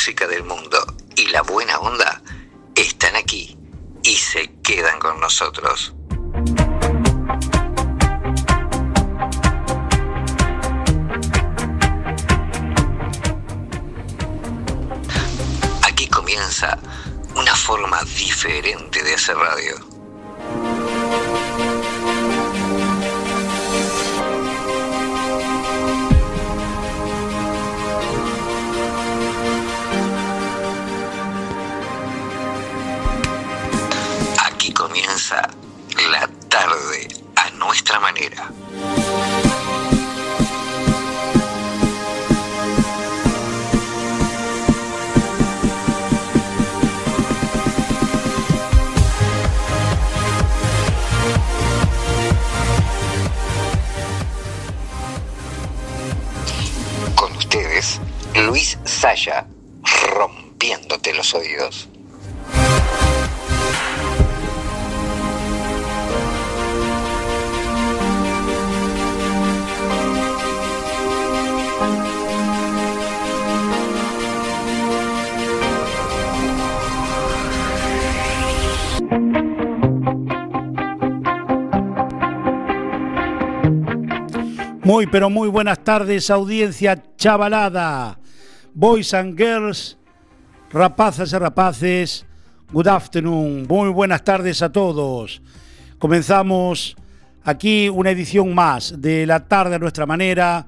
Música del mundo y la buena onda están aquí y se quedan con nosotros. Aquí comienza una forma diferente de hacer radio. Pero muy buenas tardes, audiencia chavalada. Boys and girls, rapazas y rapaces, good afternoon. Muy buenas tardes a todos. Comenzamos aquí una edición más de La Tarde a Nuestra Manera.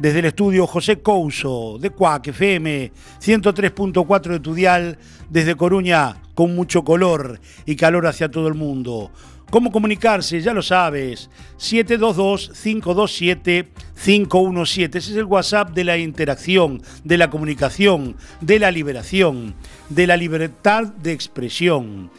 Desde el estudio José Couso de Cuac FM 103.4 de Tudial, desde Coruña, con mucho color y calor hacia todo el mundo. ¿Cómo comunicarse? Ya lo sabes. 722-527-517. Ese es el WhatsApp de la interacción, de la comunicación, de la liberación, de la libertad de expresión.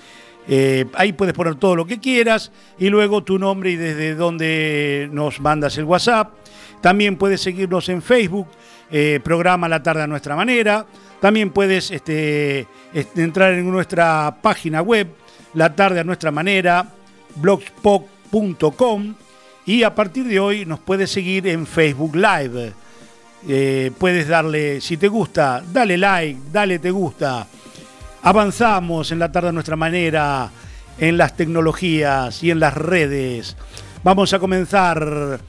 Eh, ahí puedes poner todo lo que quieras y luego tu nombre y desde dónde nos mandas el WhatsApp. También puedes seguirnos en Facebook, eh, programa La Tarde a Nuestra Manera. También puedes este, entrar en nuestra página web, La Tarde a Nuestra Manera blogspot.com y a partir de hoy nos puedes seguir en Facebook Live. Eh, puedes darle, si te gusta, dale like, dale te gusta. Avanzamos en la tarde a nuestra manera, en las tecnologías y en las redes. Vamos a comenzar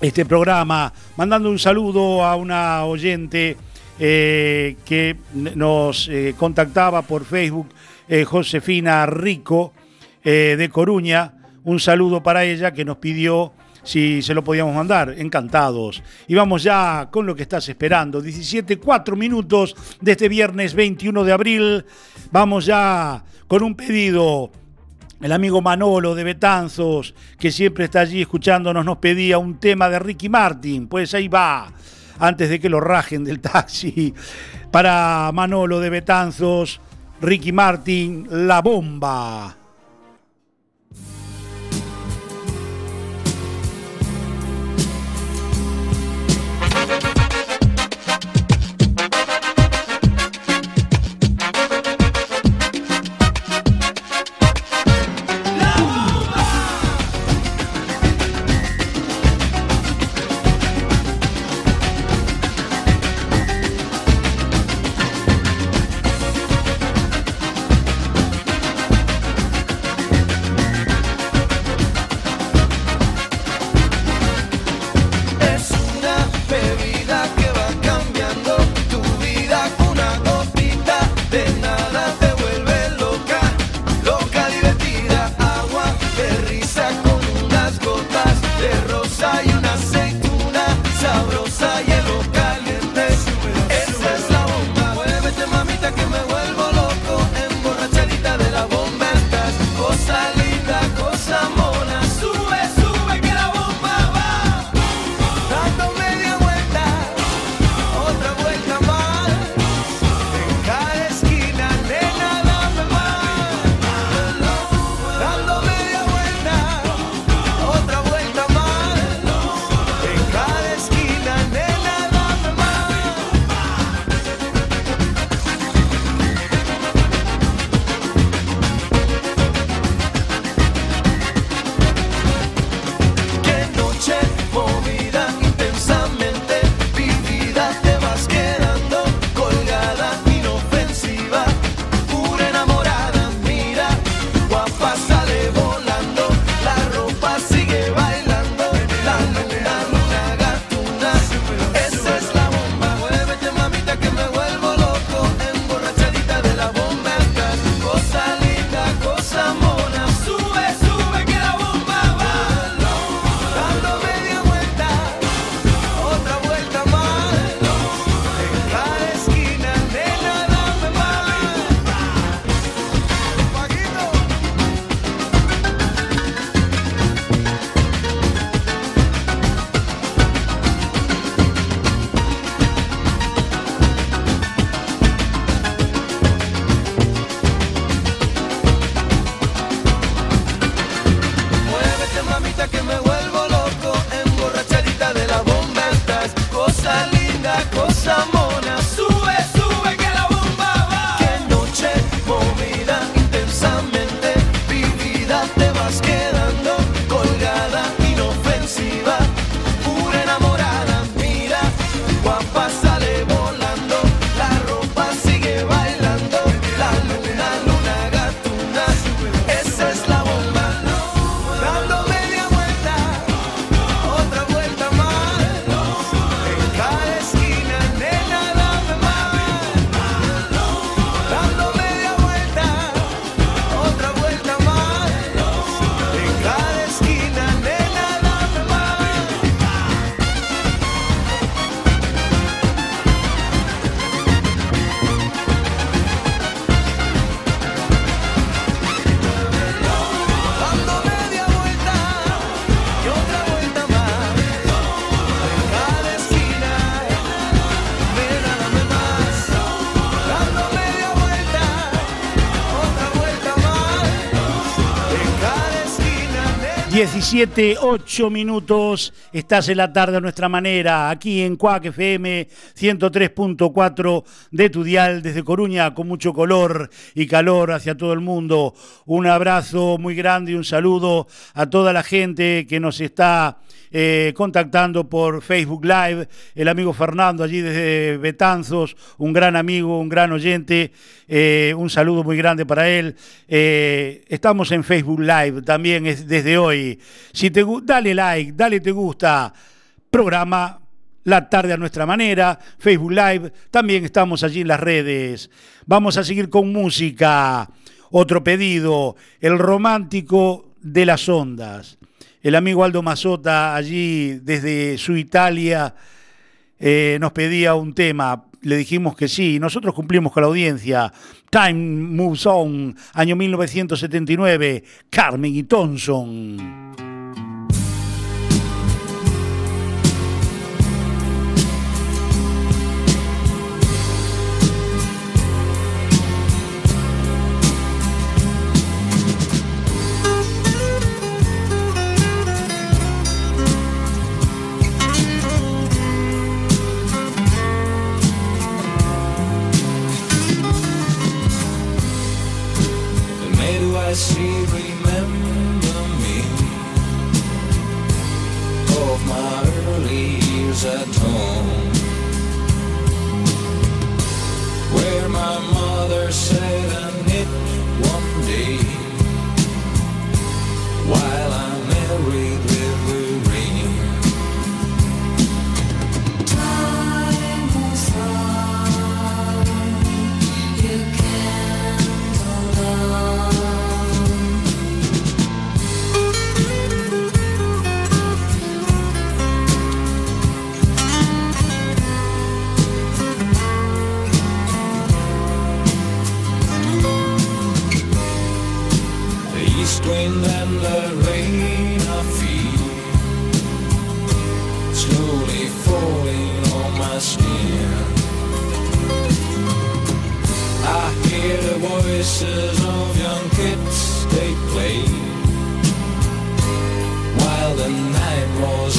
este programa mandando un saludo a una oyente eh, que nos eh, contactaba por Facebook, Josefina Rico eh, de Coruña. Un saludo para ella que nos pidió si se lo podíamos mandar. Encantados. Y vamos ya con lo que estás esperando. 17, 4 minutos de este viernes 21 de abril. Vamos ya con un pedido. El amigo Manolo de Betanzos, que siempre está allí escuchándonos, nos pedía un tema de Ricky Martin. Pues ahí va, antes de que lo rajen del taxi. Para Manolo de Betanzos, Ricky Martin, La Bomba. que me 17, 8 minutos. Estás en la tarde a nuestra manera, aquí en Cuac FM 103.4 de tu dial desde Coruña, con mucho color y calor hacia todo el mundo. Un abrazo muy grande y un saludo a toda la gente que nos está eh, contactando por Facebook Live. El amigo Fernando allí desde Betanzos, un gran amigo, un gran oyente. Eh, un saludo muy grande para él. Eh, estamos en Facebook Live también es desde hoy. Si te dale like, dale te gusta. Programa La tarde a nuestra manera, Facebook Live. También estamos allí en las redes. Vamos a seguir con música. Otro pedido, el romántico de las ondas. El amigo Aldo Mazota allí desde su Italia eh, nos pedía un tema le dijimos que sí, nosotros cumplimos con la audiencia. Time Moves On, año 1979, Carmen y Thompson. at home. Where my mother said. slowly falling on my skin. I hear the voices of young kids, they play. While the night was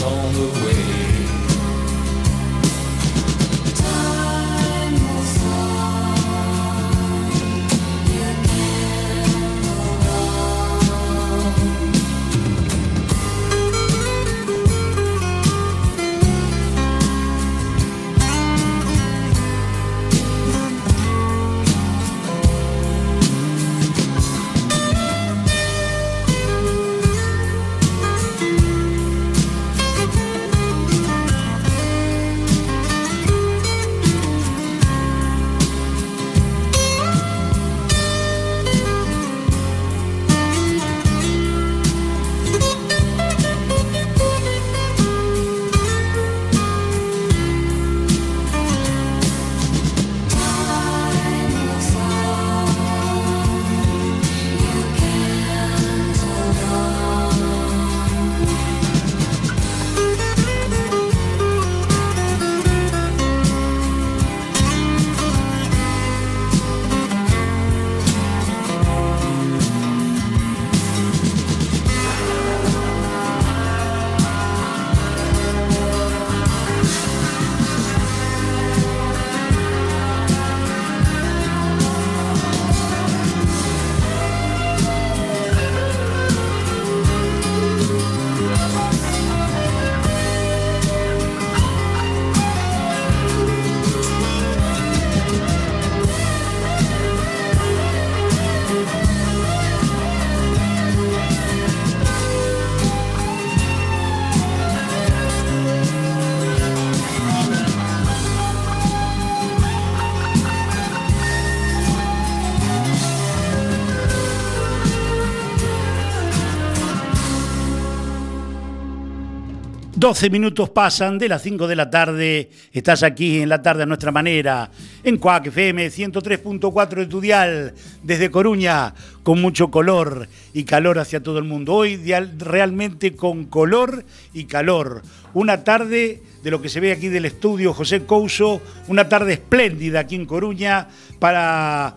Doce minutos pasan de las 5 de la tarde. Estás aquí en la tarde a nuestra manera, en Cuac FM 103.4 de Tudial, desde Coruña, con mucho color y calor hacia todo el mundo. Hoy realmente con color y calor. Una tarde de lo que se ve aquí del estudio José Couso, una tarde espléndida aquí en Coruña para,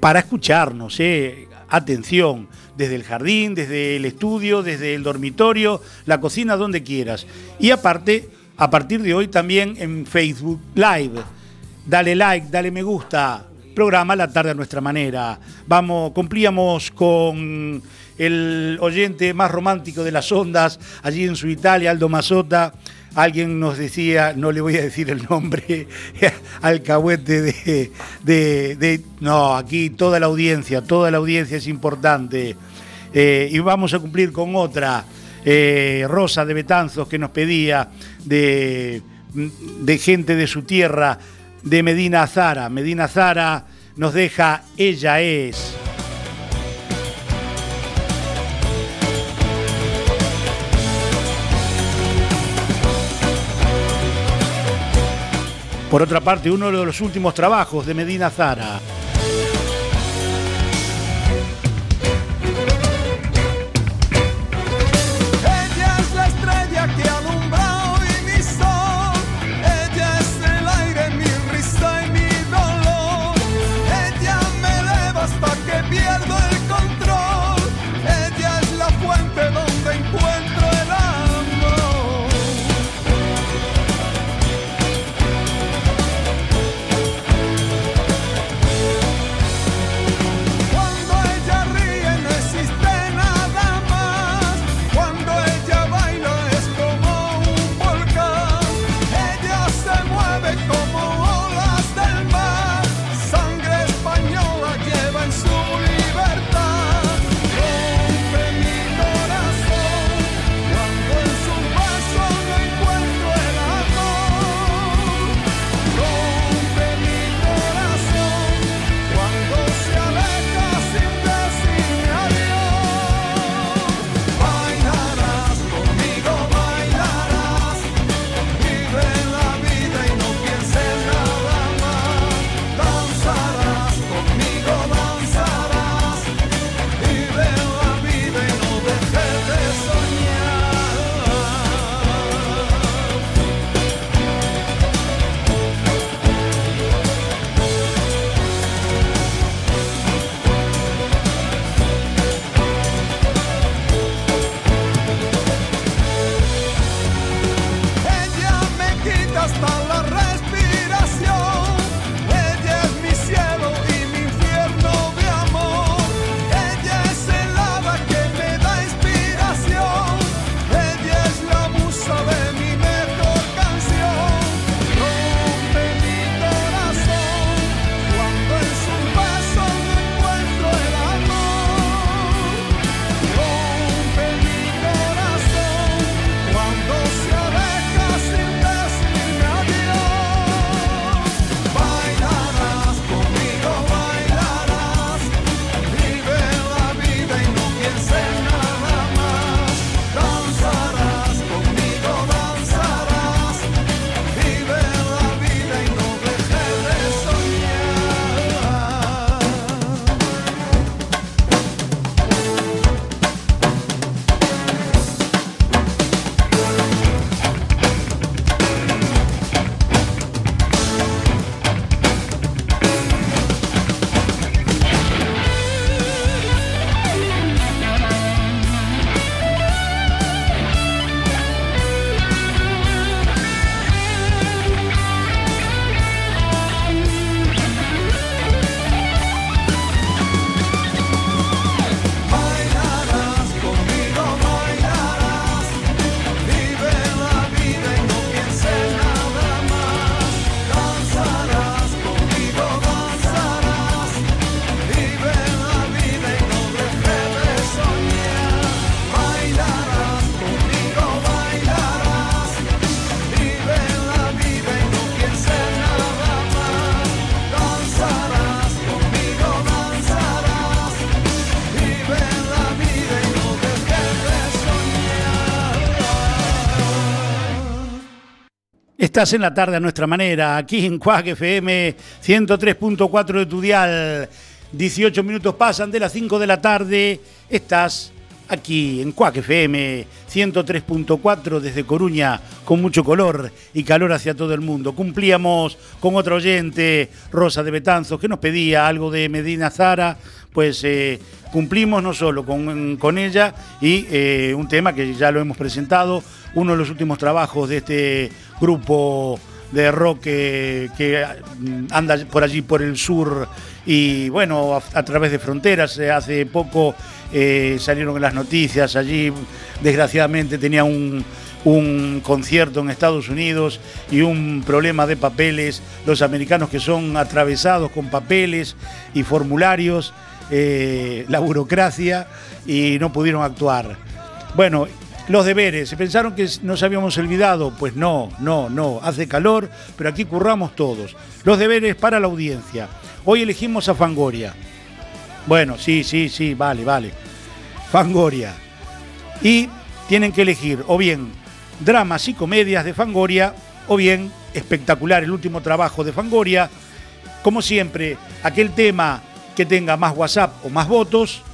para escucharnos. ¿eh? atención, desde el jardín, desde el estudio, desde el dormitorio, la cocina, donde quieras. Y aparte, a partir de hoy también en Facebook Live. Dale like, dale me gusta, programa La tarde a nuestra manera. Vamos, cumplíamos con el oyente más romántico de las ondas, allí en su Italia, Aldo Mazota. Alguien nos decía, no le voy a decir el nombre, alcahuete de, de, No, aquí toda la audiencia, toda la audiencia es importante. Eh, y vamos a cumplir con otra, eh, Rosa de Betanzos, que nos pedía de, de gente de su tierra, de Medina Zara. Medina Zara nos deja Ella es. Por otra parte, uno de los últimos trabajos de Medina Zara. Estás en la tarde a nuestra manera, aquí en Cuac FM 103.4 de tu dial. 18 minutos pasan de las 5 de la tarde. Estás aquí en Cuac FM 103.4 desde Coruña, con mucho color y calor hacia todo el mundo. Cumplíamos con otra oyente, Rosa de Betanzos, que nos pedía algo de Medina Zara, pues eh, cumplimos no solo con, ella y eh, un tema que ya lo hemos presentado, uno de los últimos trabajos de este grupo de rock que, mm, anda por allí por el sur y bueno, a, través de fronteras. Eh, hace poco eh, salieron en las noticias, allí desgraciadamente tenía un, concierto en Estados Unidos y un problema de papeles, los americanos que son atravesados con papeles y formularios, eh, la burocracia y no pudieron actuar. Bueno, los deberes, ¿se pensaron que nos habíamos olvidado? Pues no, no, no, hace calor, pero aquí curramos todos. Los deberes para la audiencia. Hoy elegimos a Fangoria. Bueno, sí, sí, sí, vale, vale. Fangoria. Y tienen que elegir o bien dramas y comedias de Fangoria o bien espectacular el último trabajo de Fangoria. Como siempre, aquel tema que tenga más WhatsApp o más votos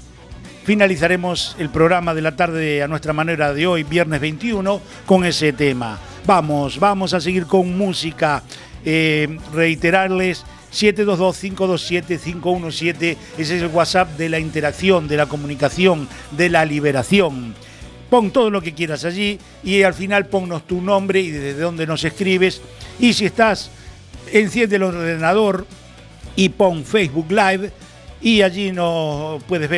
finalizaremos el programa de la tarde a nuestra manera de hoy, viernes 21, con ese tema. Vamos, vamos a seguir con música. Eh, reiterarles 722-527-517, ese es el WhatsApp de la interacción, de la comunicación, de la liberación. Pon todo lo que quieras allí y al final ponnos tu nombre y desde dónde nos escribes. Y si estás, enciende el ordenador y pon Facebook Live y allí no puedes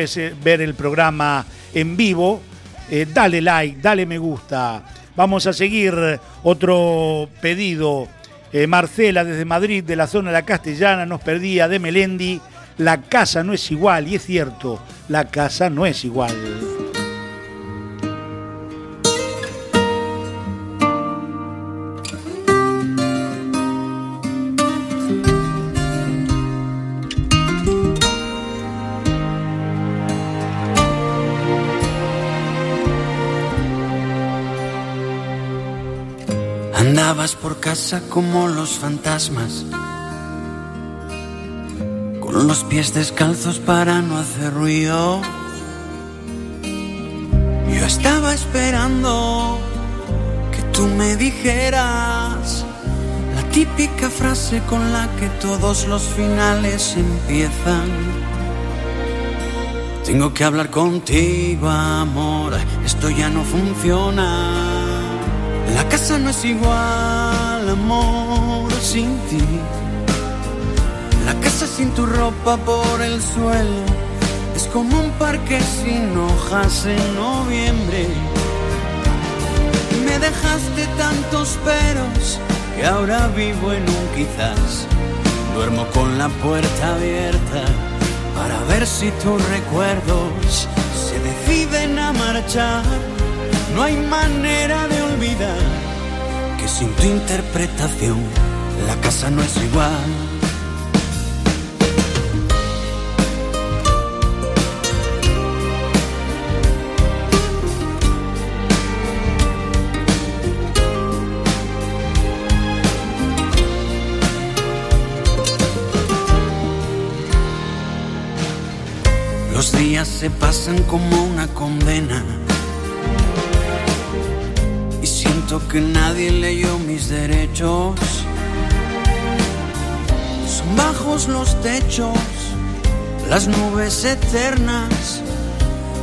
ver, el programa en vivo. Eh, dale like, dale me gusta. Vamos a seguir otro pedido. Eh, Marcela desde Madrid, de la zona de la Castellana, nos perdía de Melendi. La casa no es igual, y es cierto, la casa no es igual. Andabas por casa como los fantasmas, con los pies descalzos para no hacer ruido. Yo estaba esperando que tú me dijeras la típica frase con la que todos los finales empiezan. Tengo que hablar contigo, amor, esto ya no funciona. La casa no es igual, amor, sin ti. La casa sin tu ropa por el suelo es como un parque sin hojas en noviembre. Me dejaste tantos peros que ahora vivo en un quizás. Duermo con la puerta abierta para ver si tus recuerdos se deciden a marchar no hay manera de sin tu interpretación la casa no es igual. Los días se pasan como una condena que nadie leyó mis derechos. Son bajos los techos, las nubes eternas.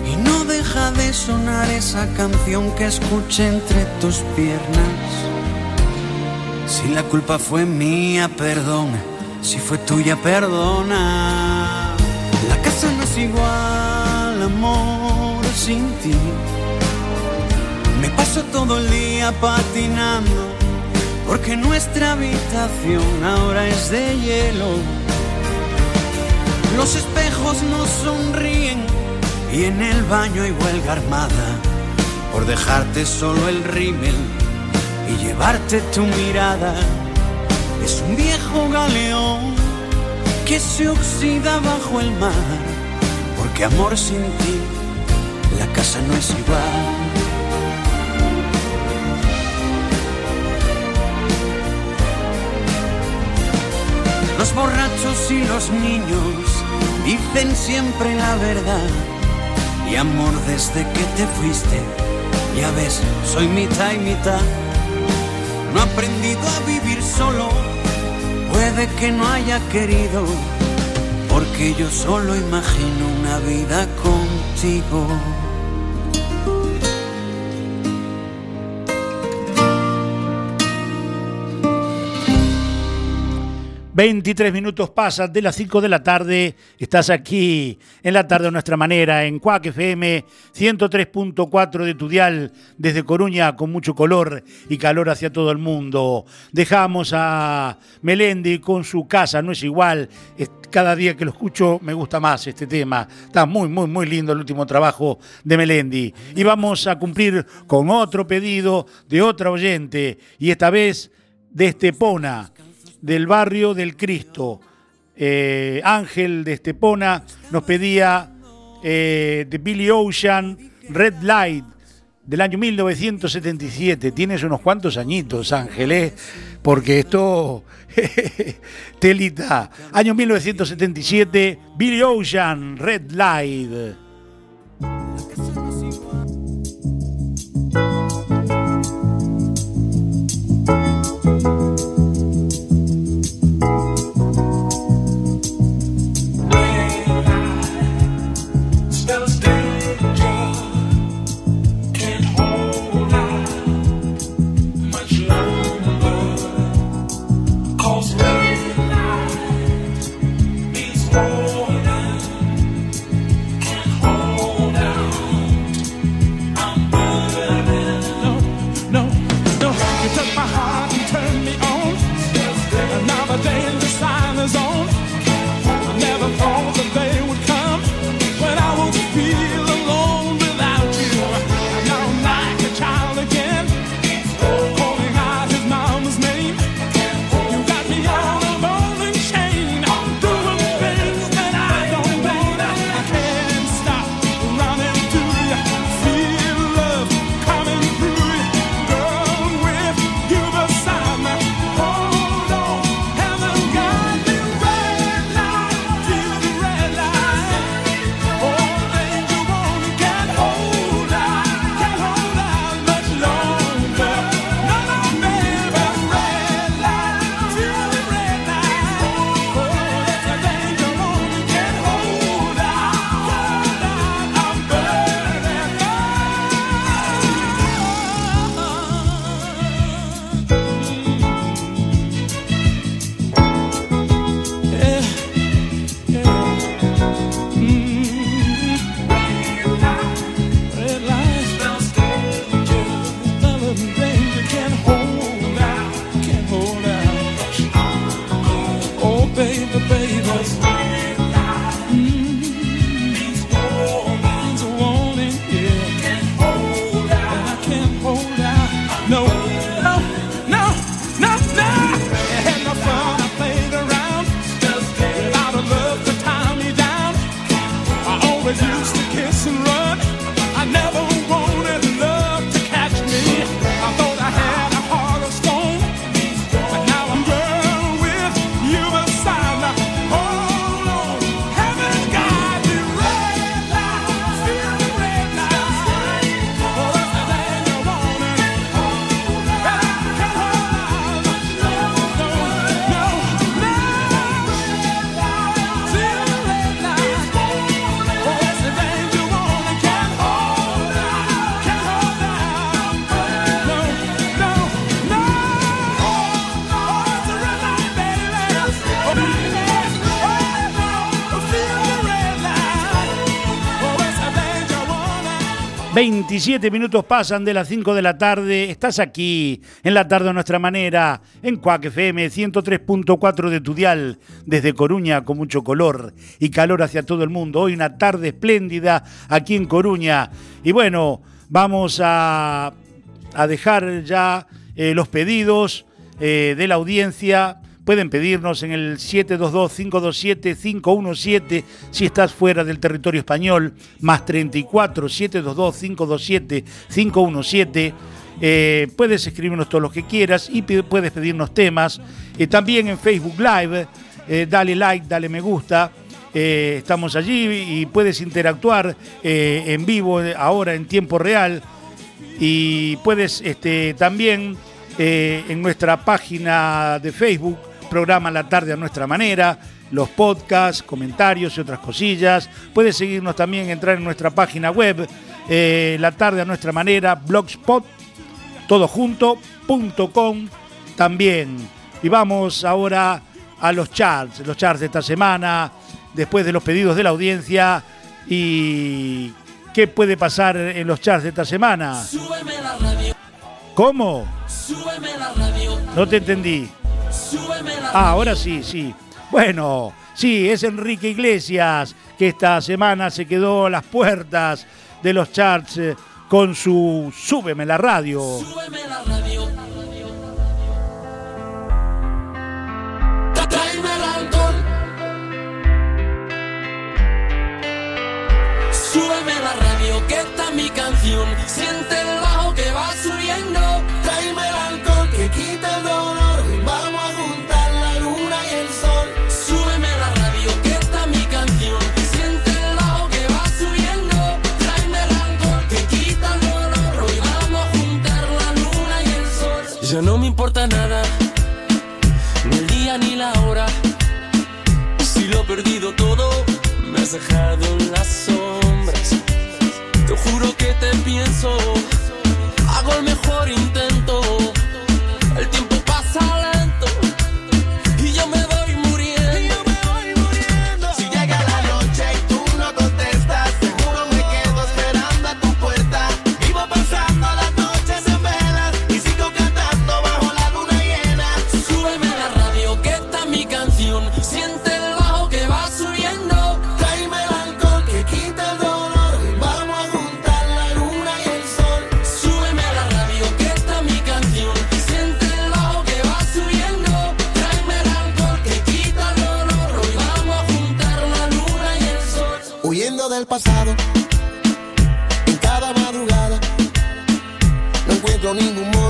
Y no deja de sonar esa canción que escuché entre tus piernas. Si la culpa fue mía, perdón. Si fue tuya, perdona. La casa no es igual, amor, sin ti todo el día patinando porque nuestra habitación ahora es de hielo. Los espejos no sonríen y en el baño hay huelga armada por dejarte solo el rímel y llevarte tu mirada. Es un viejo galeón que se oxida bajo el mar porque amor sin ti la casa no es igual. Los borrachos y los niños dicen siempre la verdad. y amor desde que te fuiste. Ya ves, soy mitad y mitad. No he aprendido a vivir solo, puede que no haya querido, porque yo solo imagino una vida contigo. 23 minutos pasan de las 5 de la tarde. Estás aquí en la tarde a nuestra manera, en Cuac FM 103.4 de tu dial, desde Coruña, con mucho color y calor hacia todo el mundo. Dejamos a Melendi con su casa, no es igual. Cada día que lo escucho me gusta más este tema. Está muy, muy, muy lindo el último trabajo de Melendi. Y vamos a cumplir con otro pedido de otra oyente, y esta vez de Estepona del barrio del Cristo. Eh, Ángel de Estepona nos pedía eh, de Billy Ocean, Red Light, del año 1977. Tienes unos cuantos añitos, Ángel, ¿eh? porque esto, telita. Año 1977, Billy Ocean, Red Light. heart. Siete minutos pasan de las 5 de la tarde. Estás aquí en la tarde a nuestra manera, en Cuac FM 103.4 de Tudial, desde Coruña con mucho color y calor hacia todo el mundo. Hoy una tarde espléndida aquí en Coruña. Y bueno, vamos a, a dejar ya eh, los pedidos eh, de la audiencia Pueden pedirnos en el 722-527-517 si estás fuera del territorio español, más 34 722-527-517. Eh, puedes escribirnos todo lo que quieras y puedes pedirnos temas. Eh, también en Facebook Live, eh, dale like, dale me gusta. eh, estamos allí y puedes interactuar eh, en vivo ahora en tiempo real y puedes este, también en nuestra página de Facebook, programa La Tarde a Nuestra Manera, los podcasts, comentarios y otras cosillas. Puedes seguirnos también, entrar en nuestra página web, La Tarde a Nuestra Manera, blogspot, todo también. Y vamos ahora a los charts, los charts de esta semana, después de los pedidos de la audiencia y qué puede pasar en los charts de esta semana. ¿Cómo? No te entendí. Ah, ahora sí, sí. Bueno, sí, es Enrique Iglesias que esta semana se quedó a las puertas de los charts eh, con su Súbeme la radio. Súbeme la radio. Súbeme la radio, que está mi canción. Siente el bajo que va subiendo. Dejado en la sombra juro que te pienso. Hago el mejor intento. Pasado. En cada madrugada no encuentro ningún modo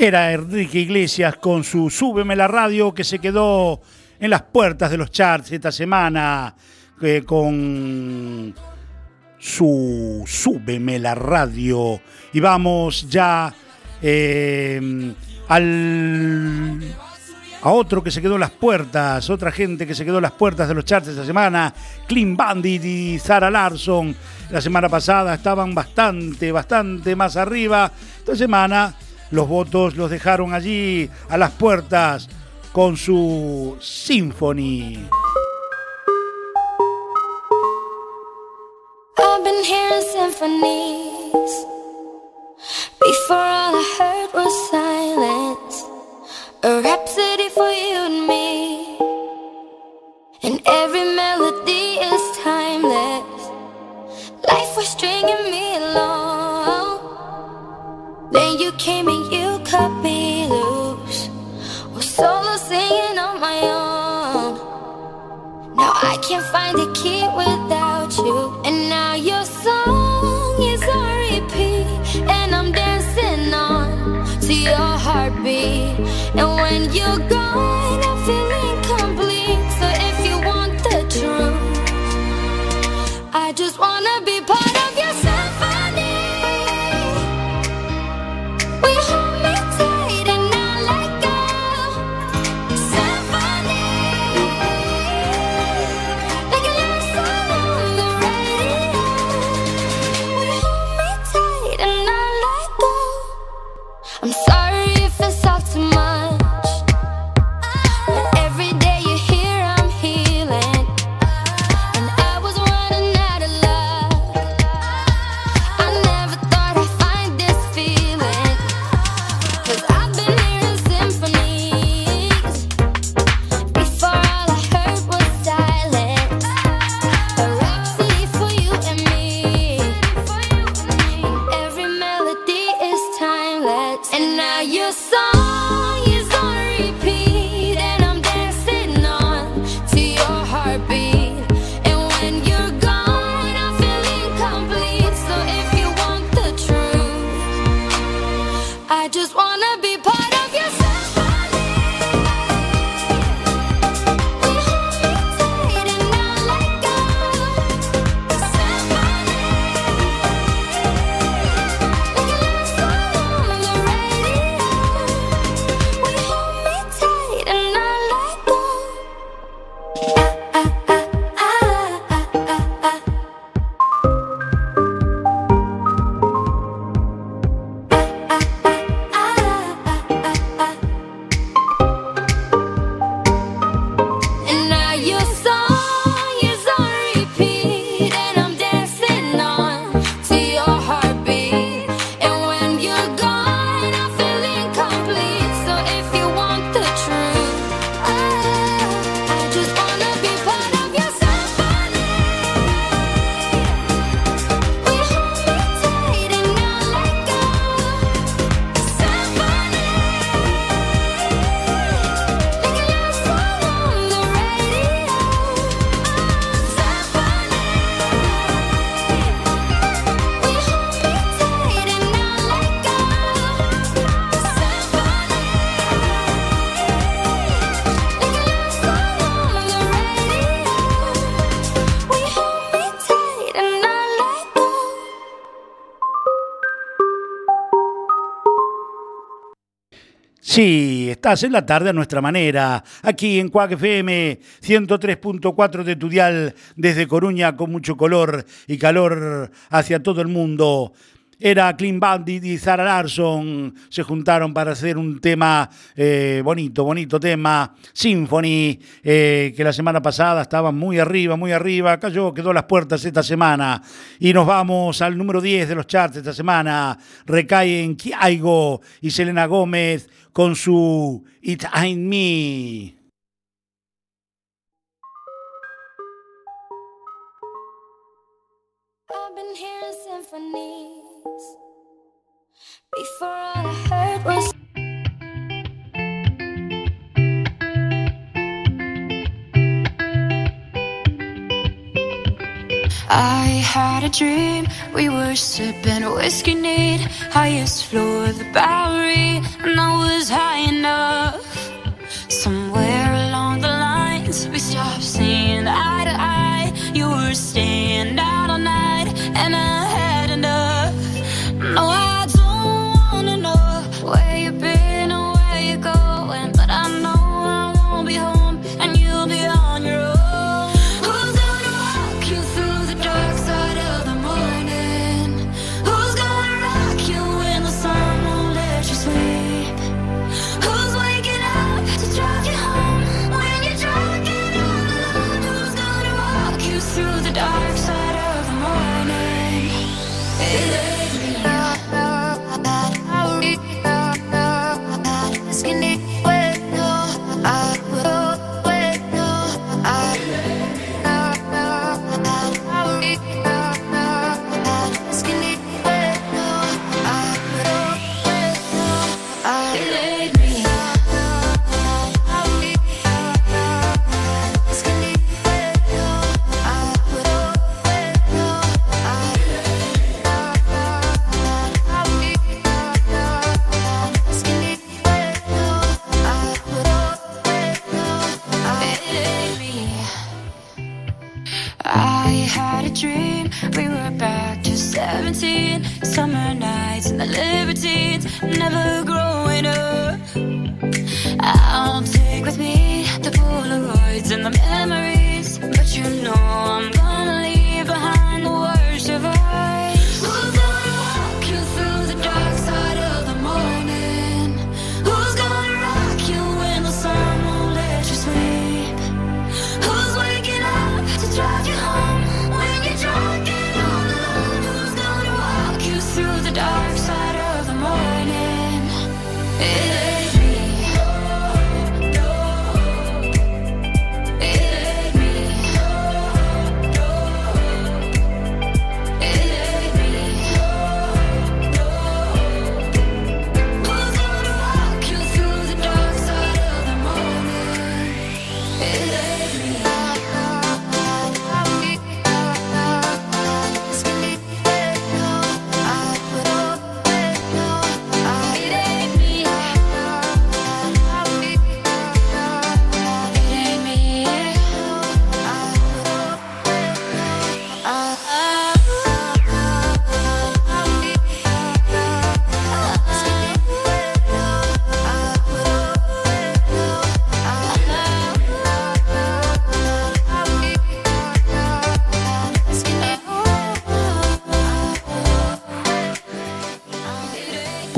Era Enrique Iglesias con su Súbeme la radio que se quedó en las puertas de los charts esta semana eh, con su Súbeme la radio. Y vamos ya eh, al, a otro que se quedó en las puertas, otra gente que se quedó en las puertas de los charts esta semana, Clean Bandit y Zara Larson. La semana pasada estaban bastante, bastante más arriba. Esta semana los votos los dejaron allí a las puertas con su Symphony. I've been hearing symphonies. Before all I heard was silence. A rhapsody for you and me. And every melody is timeless. Life was stringing me. Then you came and you cut me loose. Was solo singing on my own. Now I can't find a key without you. Sí, estás en la tarde a nuestra manera, aquí en Cuac FM 103.4 de tu dial, desde Coruña con mucho color y calor hacia todo el mundo. Era Clean Bandit y Zara Larson, se juntaron para hacer un tema eh, bonito, bonito tema, Symphony, eh, que la semana pasada estaba muy arriba, muy arriba, cayó, quedó las puertas esta semana. Y nos vamos al número 10 de los charts esta semana, recaen Kiaigo y Selena Gómez con su It Ain't Me. I've been hearing symphonies before I had a dream. We were sipping whiskey neat, highest floor of the Bowery, and I was high enough. Somewhere along the lines, we stopped.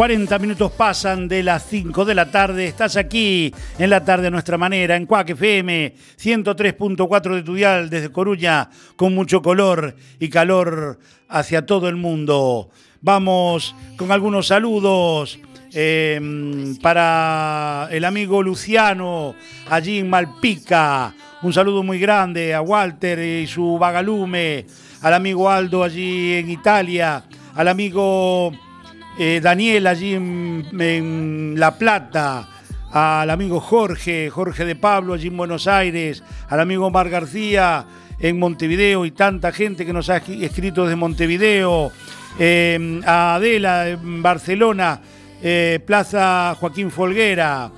40 minutos pasan de las 5 de la tarde. Estás aquí en la tarde a nuestra manera, en Cuac FM 103.4 de Tudial, desde Coruña, con mucho color y calor hacia todo el mundo. Vamos con algunos saludos eh, para el amigo Luciano, allí en Malpica. Un saludo muy grande a Walter y su vagalume, al amigo Aldo allí en Italia, al amigo eh, Daniel allí en, La Plata, al amigo Jorge, Jorge de Pablo allí en Buenos Aires, al amigo Mar García en Montevideo. Y tanta gente que nos ha escri- escrito desde Montevideo, eh, a Adela en Barcelona, eh, Plaza Joaquín Folguera,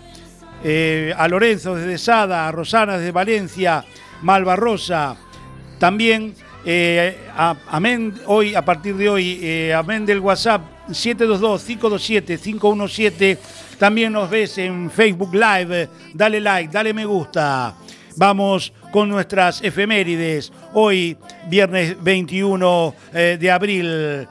eh, a Lorenzo desde Sada, a Rosana desde Valencia, Malva Rosa, también a- hoy, a partir de hoy, eh, amén del WhatsApp 722-527-517. También nos ves en Facebook Live. Dale like, dale me gusta. Vamos con nuestras efemérides. Hoy, viernes 21 eh, de abril.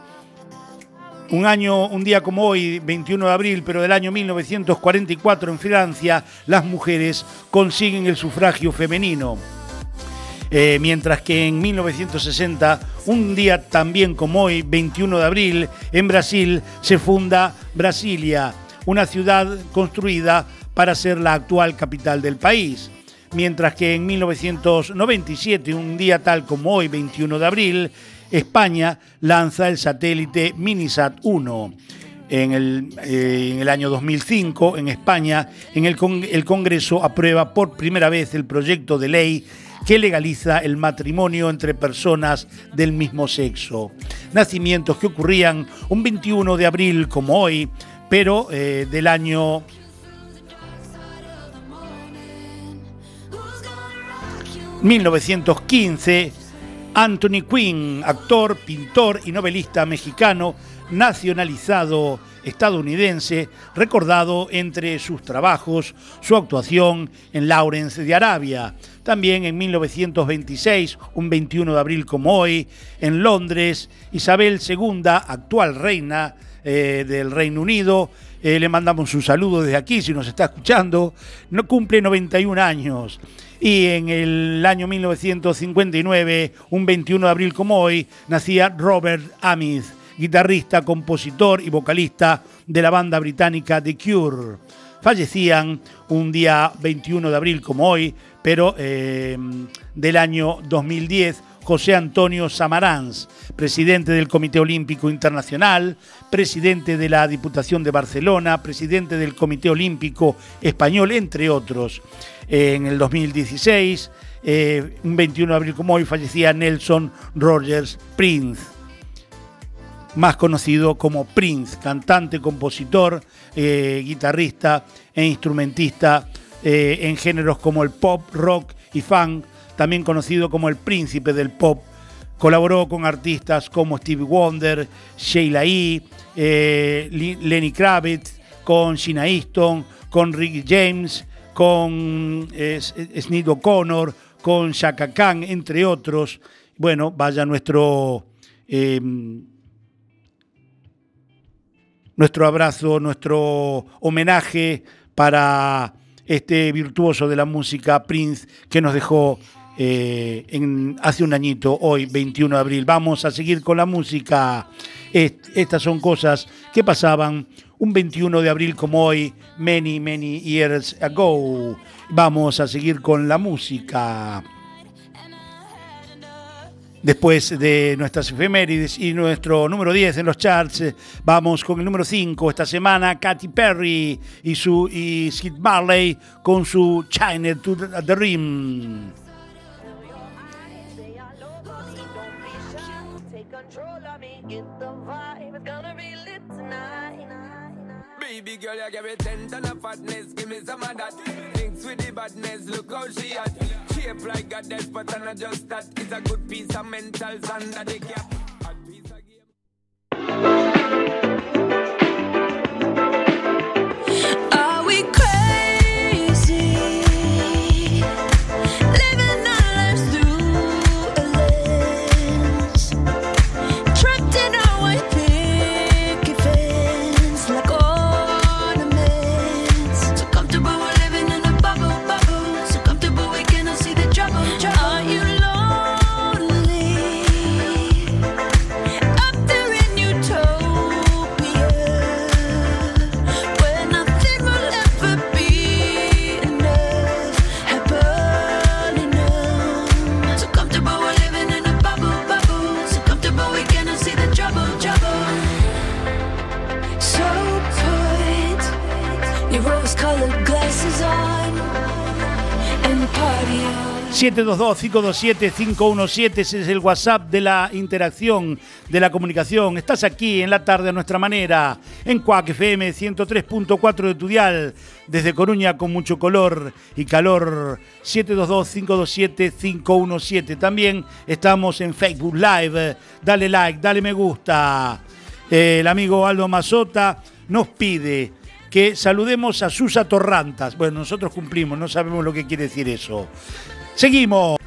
Un año, un día como hoy, 21 de abril, pero del año 1944 en Francia, las mujeres consiguen el sufragio femenino. Eh, mientras que en 1960, un día también como hoy, 21 de abril, en Brasil se funda Brasilia, una ciudad construida para ser la actual capital del país. Mientras que en 1997, un día tal como hoy, 21 de abril, España lanza el satélite Minisat 1 en el, eh, en el año 2005 en España, en el, con- el Congreso aprueba por primera vez el proyecto de ley que legaliza el matrimonio entre personas del mismo sexo. Nacimientos que ocurrían un 21 de abril como hoy, pero eh, del año 1915, Anthony Quinn, actor, pintor y novelista mexicano, nacionalizado estadounidense, recordado entre sus trabajos su actuación en Lawrence de Arabia. También en 1926, un 21 de abril como hoy, en Londres, Isabel II, actual reina eh, del Reino Unido, eh, le mandamos un saludo desde aquí si nos está escuchando, no cumple 91 años. Y en el año 1959, un 21 de abril como hoy, nacía Robert Amith, guitarrista, compositor y vocalista de la banda británica The Cure. Fallecían un día 21 de abril como hoy, pero eh, del año 2010, José Antonio Samaranz, presidente del Comité Olímpico Internacional, presidente de la Diputación de Barcelona, presidente del Comité Olímpico Español, entre otros. En el 2016, eh, un 21 de abril como hoy, fallecía Nelson Rogers Prince más conocido como Prince, cantante, compositor, eh, guitarrista e instrumentista eh, en géneros como el pop, rock y funk, también conocido como el príncipe del pop Colaboró con artistas como Stevie Wonder, Sheila E., eh, Lenny Kravitz, con Gina Easton, con Ricky James, con eh, S- Sneed O'Connor, con Shaka Khan, entre otros. Bueno, vaya nuestro, eh, nuestro abrazo, nuestro homenaje para este virtuoso de la música, Prince, que nos dejó eh, hace un añito, hoy, 21 de abril. Vamos a seguir con la música. Est- estas son cosas que pasaban un 21 de abril como hoy, many, many years ago. Vamos a seguir con la música. Después de nuestras efemérides y nuestro número 10 en los charts, eh, vamos con el número 5 esta semana, Katy Perry y, su, y Sid Marley con su China to the the Rim. Baby girl, you give me ten ton of fatness, give me some of that. Thinks with the badness, look how she at. Shape like goddess, but I'm not just that. It's a good piece of mentals under the cap. 722-527-517, ese es el WhatsApp de la interacción, de la comunicación. Estás aquí en la tarde a nuestra manera, en Cuac FM 103.4 de Tudial, desde Coruña con mucho color y calor. 722-527-517. También estamos en Facebook Live. Dale like, dale me gusta. El amigo Aldo Mazota nos pide que saludemos a Susa Torrantas. Bueno, nosotros cumplimos, no sabemos lo que quiere decir eso. Seguimos.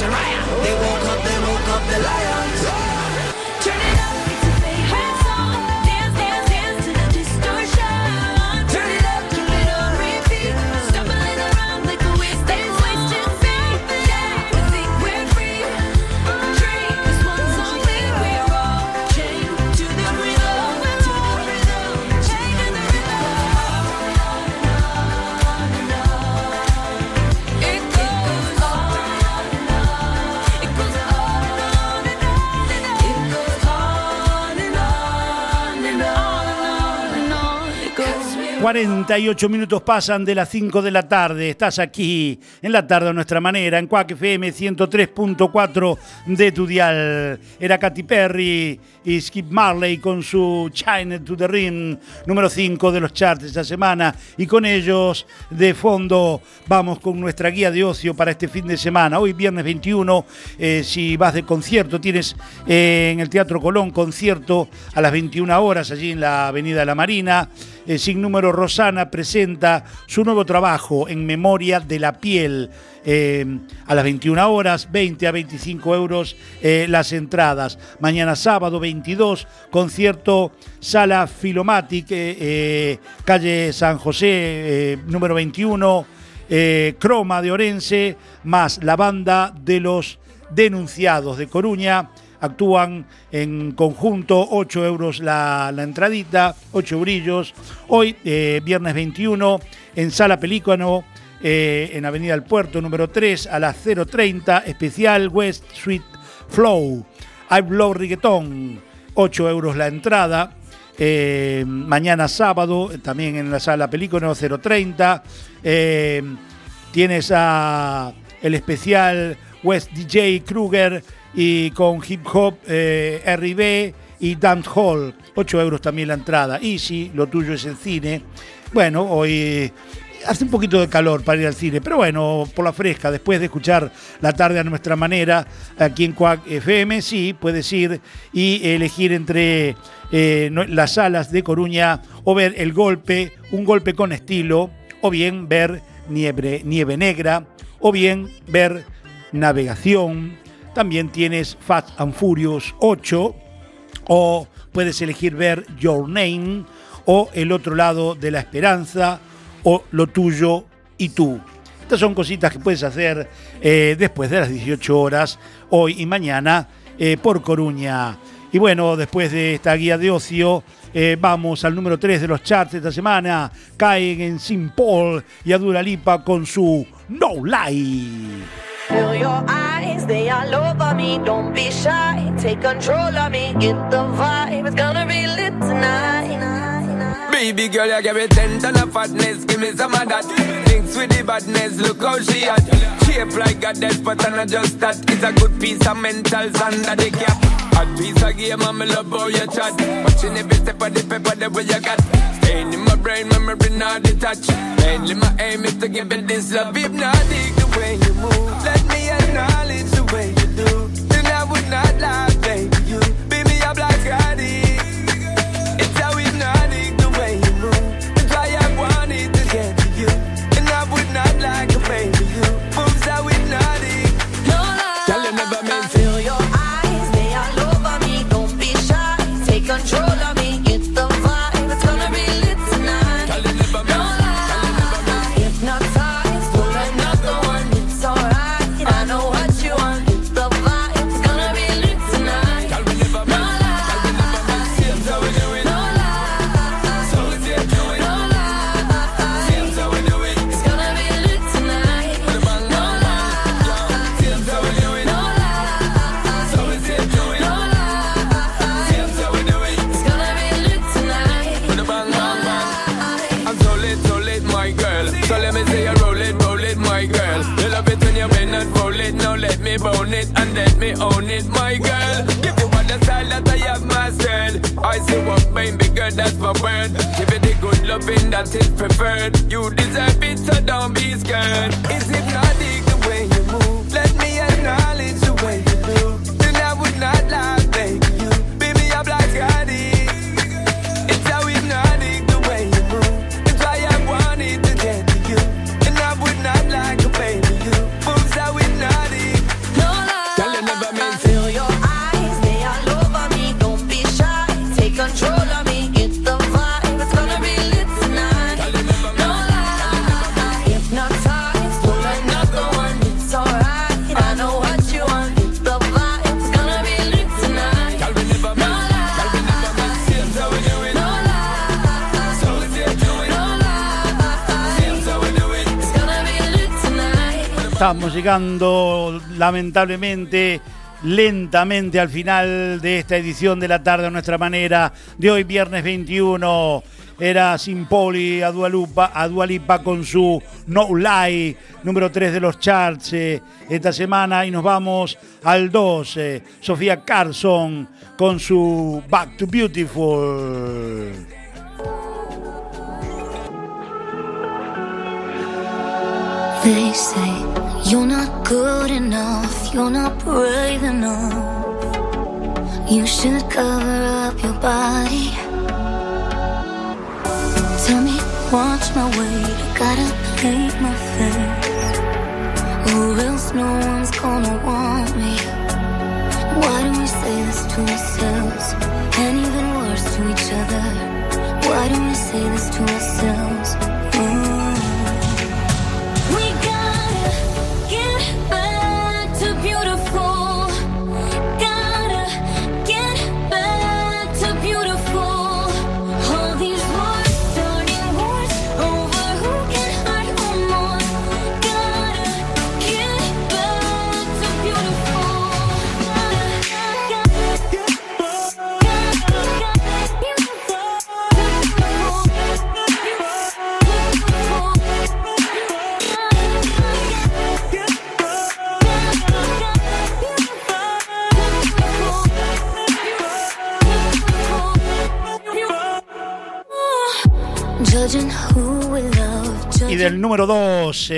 To riot. 48 minutos pasan de las 5 de la tarde. Estás aquí en la tarde a nuestra manera, en Quack FM 103.4 de tu dial. Era Katy Perry y Skip Marley con su China to the Ring, número 5 de los charts esta semana. Y con ellos, de fondo, vamos con nuestra guía de ocio para este fin de semana. Hoy, viernes 21, eh, si vas de concierto, tienes eh, en el Teatro Colón concierto a las 21 horas, allí en la Avenida La Marina. Eh, sin número Rosana presenta su nuevo trabajo en memoria de la piel. eh, a las 21 horas, 20 a 25 euros eh, las entradas. Mañana sábado 22, concierto Sala Filomatic, eh, calle San José, número 21, eh, Croma de Orense, más la banda de los denunciados de Coruña. Actúan en conjunto, 8 euros la, la entradita, 8 brillos. Hoy, eh, viernes 21, en Sala Pelícano, eh, en Avenida El Puerto, número 3, a las 0.30, especial West Street Flow. I Blow Reggaeton, 8 euros la entrada. Eh, mañana sábado, también en la Sala Pelícano, 0.30. Eh, tienes a el especial West DJ Kruger y con hip hop eh, RB y dance hall, 8 euros también la entrada. Y si lo tuyo es el cine, bueno, hoy hace un poquito de calor para ir al cine, pero bueno, por la fresca, después de escuchar la tarde a nuestra manera, aquí en Cuac FM, sí, puedes ir y elegir entre eh, las salas de Coruña o ver el golpe, un golpe con estilo, o bien ver nieve, nieve negra, o bien ver navegación. También tienes Fast and Furious 8, o puedes elegir ver Your Name, o El otro lado de la esperanza, o Lo tuyo y tú. Estas son cositas que puedes hacer eh, después de las 18 horas, hoy y mañana, eh, por Coruña. Y bueno, después de esta guía de ocio, eh, vamos al número 3 de los charts de esta semana. Caen en Sin Paul y a Dua Lipa con su No Lie. Feel your eyes, they all over me. Don't be shy, take control of me. Get the vibe, it's gonna be lit tonight. Baby girl, you give me ten ton of fatness, give me some of that. Thinks with the badness, look how she at. Shape like a death, but I'm not just that. It's a good piece of mentals under the cap. Hot piece of game, I'm love how you chat. Watching every step of the paper, the way you got. Staying in my brain, memory not detached. Mainly my aim is to give it this love. If not, dig the way you move. Let me acknowledge the way you do. Estamos llegando lamentablemente lentamente al final de esta edición de la tarde a nuestra manera de hoy viernes 21 era Sin Poli a Dualipa, a Dualipa con su No Lie, número 3 de los charts eh, esta semana. Y nos vamos al 2, eh, Sofía Carson con su Back to Beautiful. You're not good enough, you're not brave enough. You should cover up your body. Tell me watch my weight, I gotta paint my face. Or else no one's gonna want me. Why do we say this to ourselves? And even worse to each other. Why do we say this to ourselves? Y del número 2,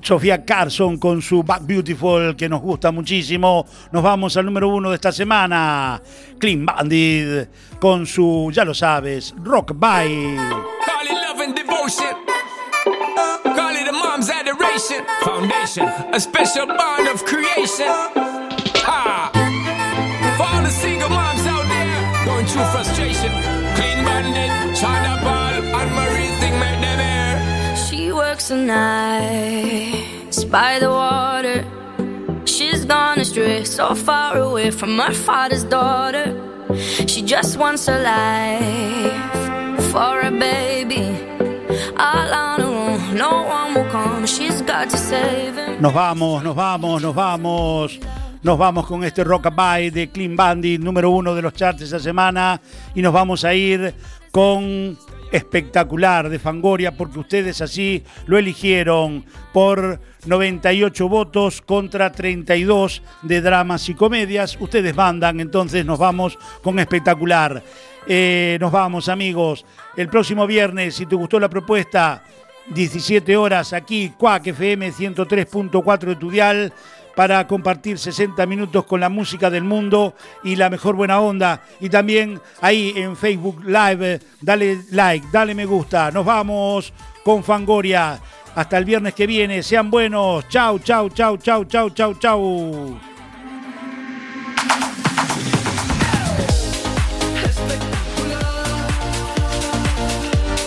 Sofía Carson con su Back Beautiful, que nos gusta muchísimo. Nos vamos al número 1 de esta semana, Clean Bandit con su, ya lo sabes, Rock Bye. Call it love and devotion. Call it a mom's adoration. Foundation, a special bond of creation. Ha! For all the single moms out there going through frustration. And Marie make them air. She works the nights by the water. She's gone astray, so far away from her father's daughter. She just wants a life for a baby. All on her own, no one will come. She's got to save him. Nos vamos, nos vamos, nos vamos. Nos vamos con este Rockabye de Clean Bandit, número uno de los charts esa semana. Y nos vamos a ir con espectacular de Fangoria, porque ustedes así lo eligieron por 98 votos contra 32 de dramas y comedias. Ustedes mandan, entonces nos vamos con espectacular. Eh, nos vamos, amigos. El próximo viernes, si te gustó la propuesta, 17 horas aquí, Cuac FM 103.4 de Tudial, para compartir 60 minutos con la música del mundo y la mejor buena onda. Y también ahí en Facebook Live, dale like, dale me gusta. Nos vamos con Fangoria. Hasta el viernes que viene. Sean buenos. Chau, chau, chau, chau, chau, chau, chau.